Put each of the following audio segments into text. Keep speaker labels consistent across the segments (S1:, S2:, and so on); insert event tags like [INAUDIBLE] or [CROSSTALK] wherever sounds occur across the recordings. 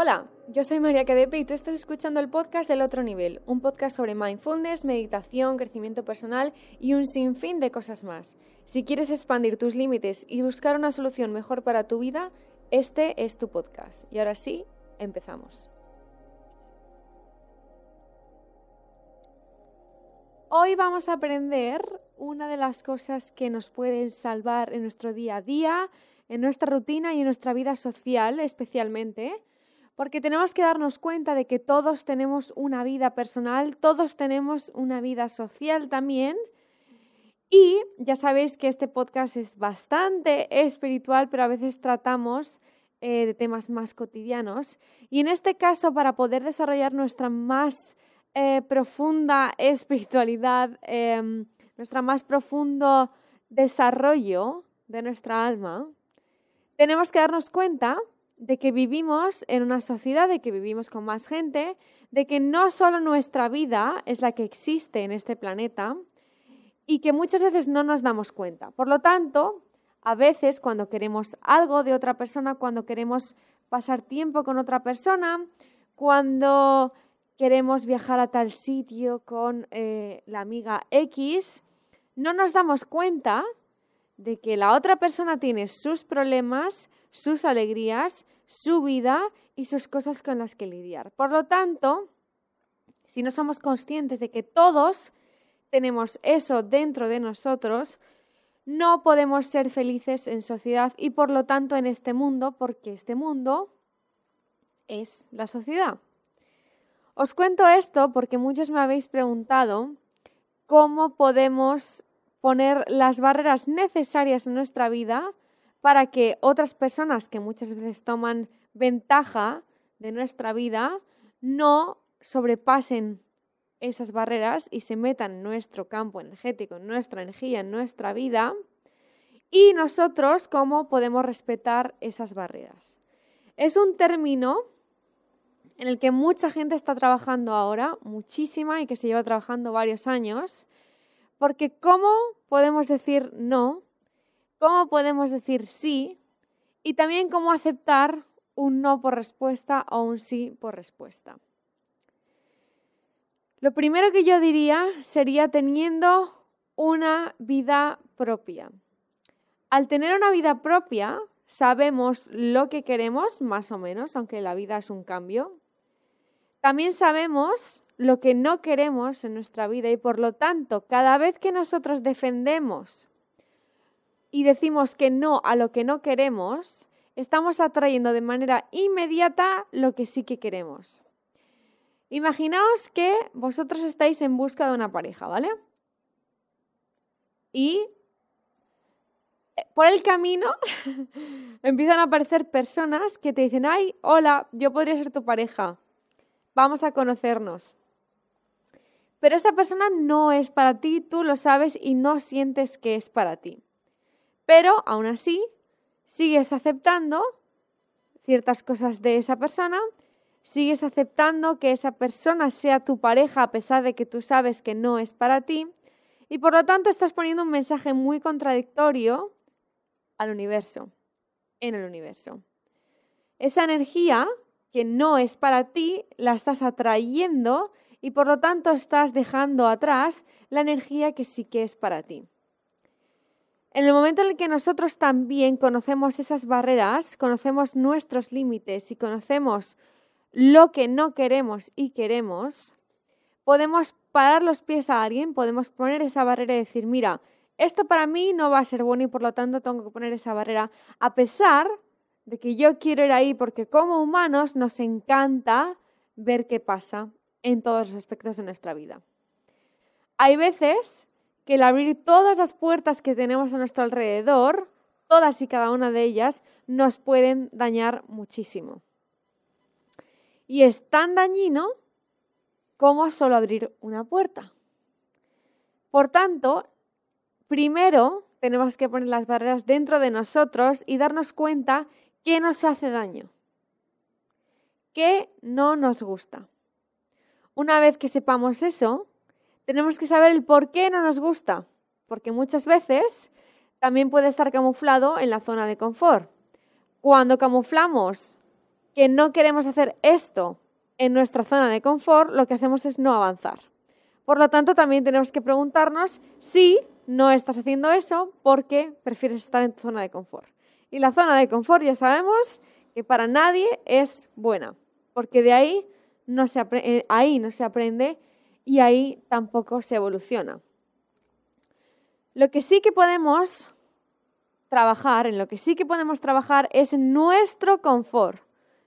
S1: Hola, yo soy María Cadepe y tú estás escuchando el podcast del otro nivel, un podcast sobre mindfulness, meditación, crecimiento personal y un sinfín de cosas más. Si quieres expandir tus límites y buscar una solución mejor para tu vida, este es tu podcast. Y ahora sí, empezamos. Hoy vamos a aprender una de las cosas que nos pueden salvar en nuestro día a día, en nuestra rutina y en nuestra vida social especialmente porque tenemos que darnos cuenta de que todos tenemos una vida personal, todos tenemos una vida social también. Y ya sabéis que este podcast es bastante espiritual, pero a veces tratamos eh, de temas más cotidianos. Y en este caso, para poder desarrollar nuestra más eh, profunda espiritualidad, em, nuestro más profundo desarrollo de nuestra alma, tenemos que darnos cuenta de que vivimos en una sociedad, de que vivimos con más gente, de que no solo nuestra vida es la que existe en este planeta y que muchas veces no nos damos cuenta. Por lo tanto, a veces cuando queremos algo de otra persona, cuando queremos pasar tiempo con otra persona, cuando queremos viajar a tal sitio con eh, la amiga X, no nos damos cuenta de que la otra persona tiene sus problemas, sus alegrías, su vida y sus cosas con las que lidiar. Por lo tanto, si no somos conscientes de que todos tenemos eso dentro de nosotros, no podemos ser felices en sociedad y por lo tanto en este mundo, porque este mundo es la sociedad. Os cuento esto porque muchos me habéis preguntado cómo podemos poner las barreras necesarias en nuestra vida para que otras personas que muchas veces toman ventaja de nuestra vida no sobrepasen esas barreras y se metan en nuestro campo energético, en nuestra energía, en nuestra vida. Y nosotros, ¿cómo podemos respetar esas barreras? Es un término en el que mucha gente está trabajando ahora, muchísima, y que se lleva trabajando varios años, porque ¿cómo podemos decir no cómo podemos decir sí y también cómo aceptar un no por respuesta o un sí por respuesta. Lo primero que yo diría sería teniendo una vida propia. Al tener una vida propia, sabemos lo que queremos, más o menos, aunque la vida es un cambio. También sabemos lo que no queremos en nuestra vida y por lo tanto, cada vez que nosotros defendemos y decimos que no a lo que no queremos, estamos atrayendo de manera inmediata lo que sí que queremos. Imaginaos que vosotros estáis en busca de una pareja, ¿vale? Y eh, por el camino [LAUGHS] empiezan a aparecer personas que te dicen, ay, hola, yo podría ser tu pareja, vamos a conocernos. Pero esa persona no es para ti, tú lo sabes y no sientes que es para ti. Pero aún así, sigues aceptando ciertas cosas de esa persona, sigues aceptando que esa persona sea tu pareja a pesar de que tú sabes que no es para ti, y por lo tanto estás poniendo un mensaje muy contradictorio al universo, en el universo. Esa energía que no es para ti la estás atrayendo y por lo tanto estás dejando atrás la energía que sí que es para ti. En el momento en el que nosotros también conocemos esas barreras, conocemos nuestros límites y conocemos lo que no queremos y queremos, podemos parar los pies a alguien, podemos poner esa barrera y decir, mira, esto para mí no va a ser bueno y por lo tanto tengo que poner esa barrera, a pesar de que yo quiero ir ahí porque como humanos nos encanta ver qué pasa en todos los aspectos de nuestra vida. Hay veces que el abrir todas las puertas que tenemos a nuestro alrededor, todas y cada una de ellas, nos pueden dañar muchísimo. Y es tan dañino como solo abrir una puerta. Por tanto, primero tenemos que poner las barreras dentro de nosotros y darnos cuenta qué nos hace daño, qué no nos gusta. Una vez que sepamos eso, tenemos que saber el por qué no nos gusta, porque muchas veces también puede estar camuflado en la zona de confort. Cuando camuflamos que no queremos hacer esto en nuestra zona de confort, lo que hacemos es no avanzar. Por lo tanto, también tenemos que preguntarnos si no estás haciendo eso porque prefieres estar en tu zona de confort. Y la zona de confort ya sabemos que para nadie es buena, porque de ahí no se, eh, ahí no se aprende y ahí tampoco se evoluciona. Lo que sí que podemos trabajar, en lo que sí que podemos trabajar es en nuestro confort,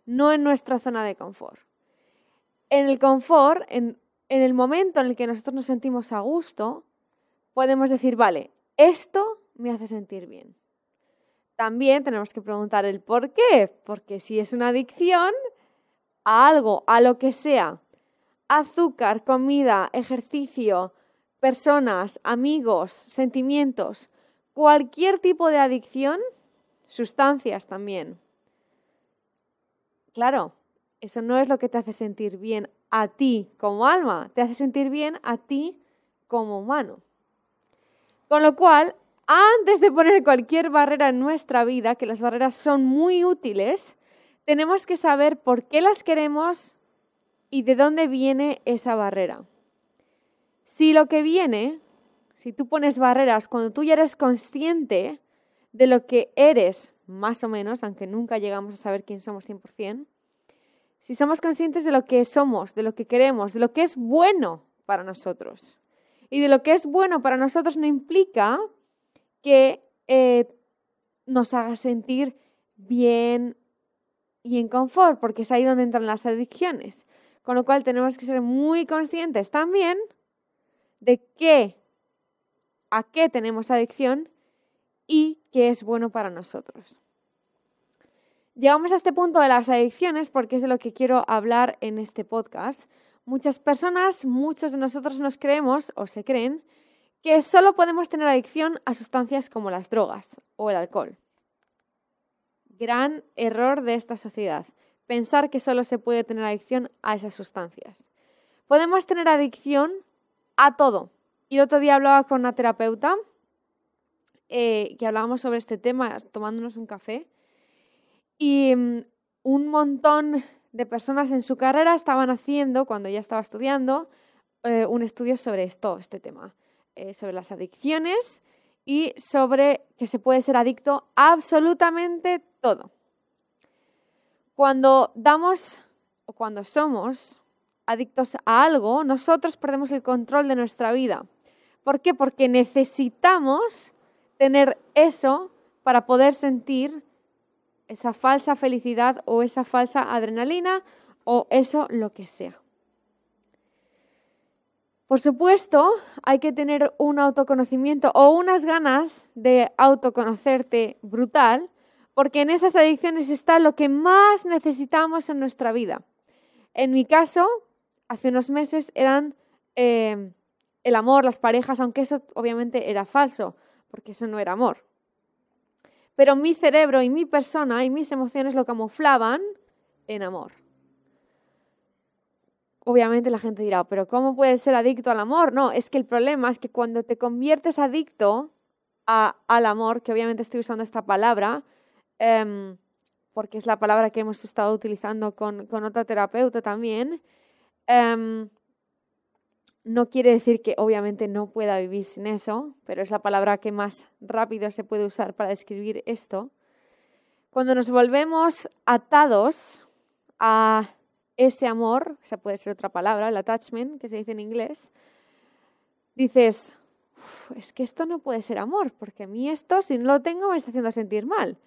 S1: no en nuestra zona de confort. En el confort, en, en el momento en el que nosotros nos sentimos a gusto, podemos decir, vale, esto me hace sentir bien. También tenemos que preguntar el por qué, porque si es una adicción a algo, a lo que sea, azúcar, comida, ejercicio, personas, amigos, sentimientos, cualquier tipo de adicción, sustancias también. Claro, eso no es lo que te hace sentir bien a ti como alma, te hace sentir bien a ti como humano. Con lo cual, antes de poner cualquier barrera en nuestra vida, que las barreras son muy útiles, tenemos que saber por qué las queremos y de dónde viene esa barrera. Si lo que viene, si tú pones barreras cuando tú ya eres consciente de lo que eres, más o menos, aunque nunca llegamos a saber quién somos 100%, si somos conscientes de lo que somos, de lo que queremos, de lo que es bueno para nosotros, y de lo que es bueno para nosotros no implica que eh, nos haga sentir bien y en confort, porque es ahí donde entran las adicciones. Con lo cual tenemos que ser muy conscientes también de qué, a qué tenemos adicción y qué es bueno para nosotros. Llegamos a este punto de las adicciones porque es de lo que quiero hablar en este podcast. Muchas personas, muchos de nosotros nos creemos o se creen que solo podemos tener adicción a sustancias como las drogas o el alcohol. Gran error de esta sociedad pensar que solo se puede tener adicción a esas sustancias. Podemos tener adicción a todo. Y el otro día hablaba con una terapeuta eh, que hablábamos sobre este tema tomándonos un café y mm, un montón de personas en su carrera estaban haciendo, cuando ella estaba estudiando, eh, un estudio sobre esto, este tema, eh, sobre las adicciones y sobre que se puede ser adicto a absolutamente todo. Cuando damos o cuando somos adictos a algo, nosotros perdemos el control de nuestra vida. ¿Por qué? Porque necesitamos tener eso para poder sentir esa falsa felicidad o esa falsa adrenalina o eso lo que sea. Por supuesto, hay que tener un autoconocimiento o unas ganas de autoconocerte brutal porque en esas adicciones está lo que más necesitamos en nuestra vida. En mi caso, hace unos meses eran eh, el amor, las parejas, aunque eso obviamente era falso, porque eso no era amor. Pero mi cerebro y mi persona y mis emociones lo camuflaban en amor. Obviamente la gente dirá, pero ¿cómo puedes ser adicto al amor? No, es que el problema es que cuando te conviertes adicto al amor, que obviamente estoy usando esta palabra, Em, porque es la palabra que hemos estado utilizando con, otra terapeuta también, em, no quiere decir que obviamente no pueda vivir sin eso, pero es la palabra que más rápido se puede usar para describir esto. Cuando nos volvemos atados a ese amor, esa puede ser otra palabra, el attachment, que se dice en inglés, dices, es que esto no puede ser amor, porque a mí esto, si no lo tengo, me está haciendo sentir mal.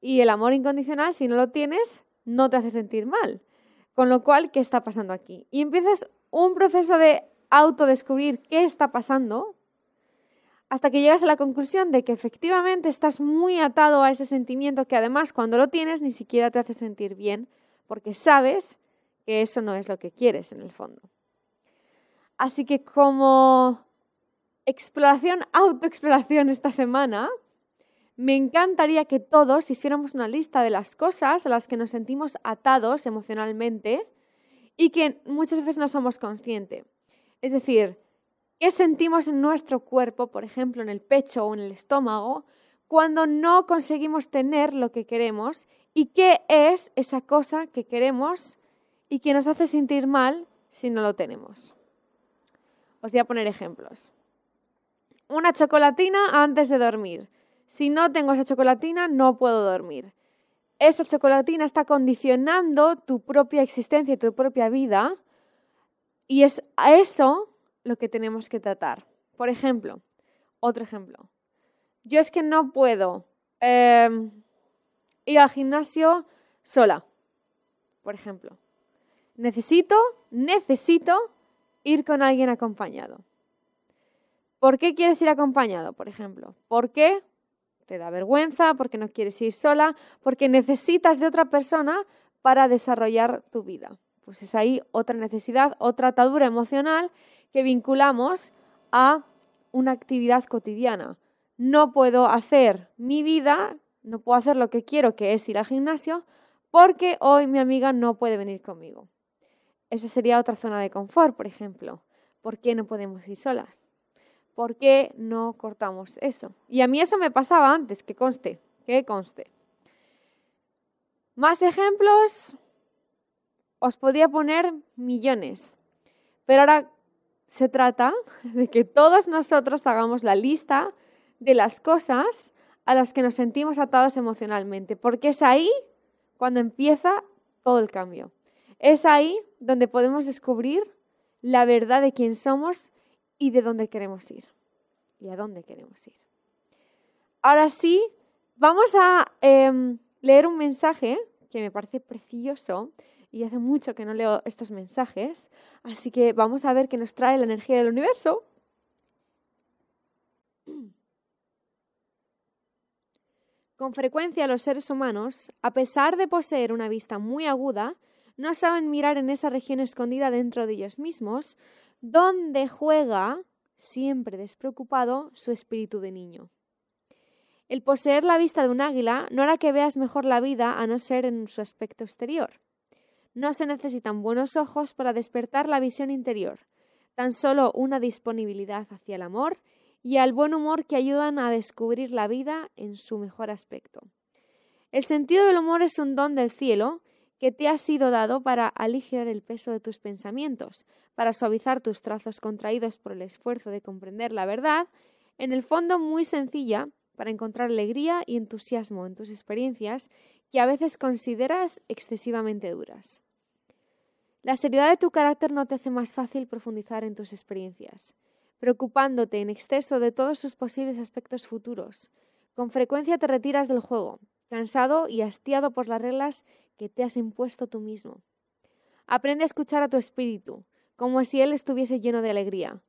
S1: Y el amor incondicional, si no lo tienes, no te hace sentir mal. Con lo cual, ¿qué está pasando aquí? Y empiezas un proceso de autodescubrir qué está pasando hasta que llegas a la conclusión de que efectivamente estás muy atado a ese sentimiento que además cuando lo tienes ni siquiera te hace sentir bien porque sabes que eso no es lo que quieres en el fondo. Así que como exploración, autoexploración esta semana, me encantaría que todos hiciéramos una lista de las cosas a las que nos sentimos atados emocionalmente y que muchas veces no somos conscientes. Es decir, ¿qué sentimos en nuestro cuerpo, por ejemplo, en el pecho o en el estómago, cuando no conseguimos tener lo que queremos ¿Y qué es esa cosa que queremos y que nos hace sentir mal si no lo tenemos? Os voy a poner ejemplos. Una chocolatina antes de dormir. Si no tengo esa chocolatina, no puedo dormir. Esa chocolatina está condicionando tu propia existencia y tu propia vida y es a eso lo que tenemos que tratar. Por ejemplo, otro ejemplo. Yo es que no puedo em, ir al gimnasio sola, por ejemplo. Necesito, necesito ir con alguien acompañado. ¿Por qué quieres ir acompañado, por ejemplo? ¿Por qué te da vergüenza? ¿Porque no quieres ir sola? Porque necesitas de otra persona para desarrollar tu vida. Pues es ahí otra necesidad, otra atadura emocional que vinculamos a una actividad cotidiana. No puedo hacer mi vida, no puedo hacer lo que quiero, que es ir al gimnasio, porque hoy mi amiga no puede venir conmigo. Esa sería otra zona de confort, por ejemplo. ¿Por qué no podemos ir solas? ¿Por qué no cortamos eso? Y a mí eso me pasaba antes, que conste, que conste. Más ejemplos, os podría poner millones, pero ahora se trata [LAUGHS] de que todos nosotros hagamos la lista de las cosas a las que nos sentimos atados emocionalmente, porque es ahí cuando empieza todo el cambio. Es ahí donde podemos descubrir la verdad de quién somos y de dónde queremos ir. Y a dónde queremos ir. Ahora sí, vamos a em, leer un mensaje que me parece precioso y hace mucho que no leo estos mensajes, así que vamos a ver qué nos trae la energía del universo. Con frecuencia los seres humanos, a pesar de poseer una vista muy aguda, no saben mirar en esa región escondida dentro de ellos mismos, donde juega, siempre despreocupado, su espíritu de niño. El poseer la vista de un águila no hará que veas mejor la vida a no ser en su aspecto exterior. No se necesitan buenos ojos para despertar la visión interior, tan solo una disponibilidad hacia el amor y al buen humor que ayudan a descubrir la vida en su mejor aspecto. El sentido del humor es un don del cielo que te ha sido dado para aligerar el peso de tus pensamientos, para suavizar tus trazos contraídos por el esfuerzo de comprender la verdad, en el fondo muy sencilla, para encontrar alegría y entusiasmo en tus experiencias que a veces consideras excesivamente duras. La seriedad de tu carácter no te hace más fácil profundizar en tus experiencias, preocupándote en exceso de todos sus posibles aspectos futuros. Con frecuencia te retiras del juego, cansado y hastiado por las reglas que te has impuesto tú mismo. Aprende a escuchar a tu espíritu, como si él estuviese lleno de alegría.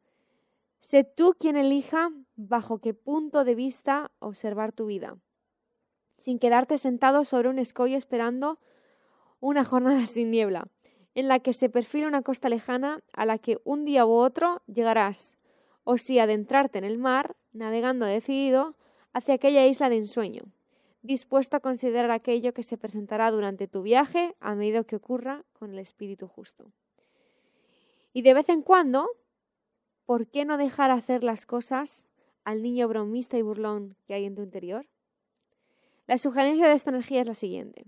S1: Sé tú quien elija bajo qué punto de vista observar tu vida, sin quedarte sentado sobre un escollo esperando una jornada [LAUGHS] sin niebla en la que se perfila una costa lejana a la que un día u otro llegarás, o si adentrarte en el mar, navegando decidido hacia aquella isla de ensueño, dispuesto a considerar aquello que se presentará durante tu viaje a medida que ocurra con el espíritu justo. Y de vez en cuando, ¿por qué no dejar hacer las cosas al niño bromista y burlón que hay en tu interior? La sugerencia de esta energía es la siguiente.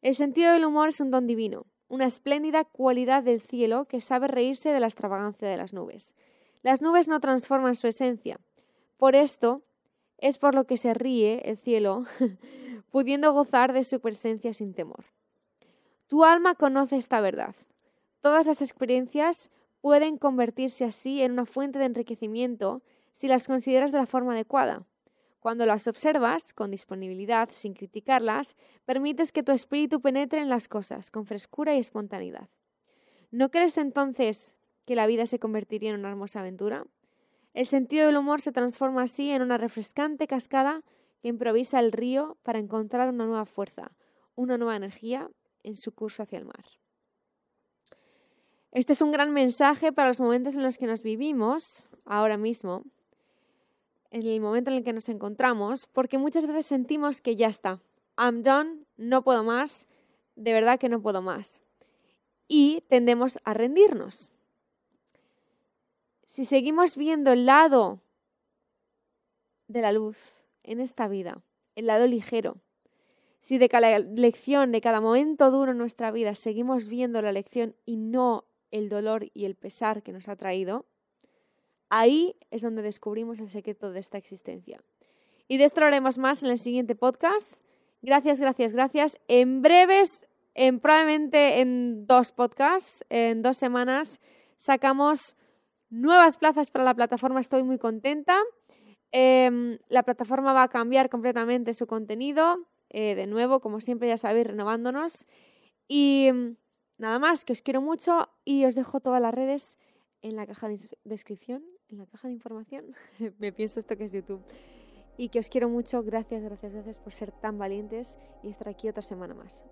S1: El sentido del humor es un don divino, una espléndida cualidad del cielo que sabe reírse de la extravagancia de las nubes. Las nubes no transforman su esencia. Por esto es por lo que se ríe el cielo, [LAUGHS] pudiendo gozar de su presencia sin temor. Tu alma conoce esta verdad. Todas las experiencias pueden convertirse así en una fuente de enriquecimiento si las consideras de la forma adecuada. Cuando las observas con disponibilidad, sin criticarlas, permites que tu espíritu penetre en las cosas con frescura y espontaneidad. ¿No crees entonces que la vida se convertiría en una hermosa aventura? El sentido del humor se transforma así en una refrescante cascada que improvisa el río para encontrar una nueva fuerza, una nueva energía en su curso hacia el mar. Este es un gran mensaje para los momentos en los que nos vivimos ahora mismo en el momento en el que nos encontramos, porque muchas veces sentimos que ya está, I'm done, no puedo más, de verdad que no puedo más. Y tendemos a rendirnos. Si seguimos viendo el lado de la luz en esta vida, el lado ligero, Si de cada lección, de cada momento duro en nuestra vida, seguimos viendo la lección y no el dolor y el pesar que nos ha traído, ahí es donde descubrimos el secreto de esta existencia. Y de esto haremos más en el siguiente podcast. Gracias, gracias, gracias. En breves, en, probablemente en dos podcasts, en dos semanas, sacamos nuevas plazas para la plataforma. Estoy muy contenta. Em, la plataforma va a cambiar completamente su contenido. Eh, de nuevo, como siempre, ya sabéis, renovándonos. Y mm, nada más, que os quiero mucho y os dejo todas las redes en la caja de descripción, en la caja de información. [LAUGHS] Me pienso esto que es YouTube. Y que os quiero mucho. Gracias, gracias, gracias por ser tan valientes y estar aquí otra semana más.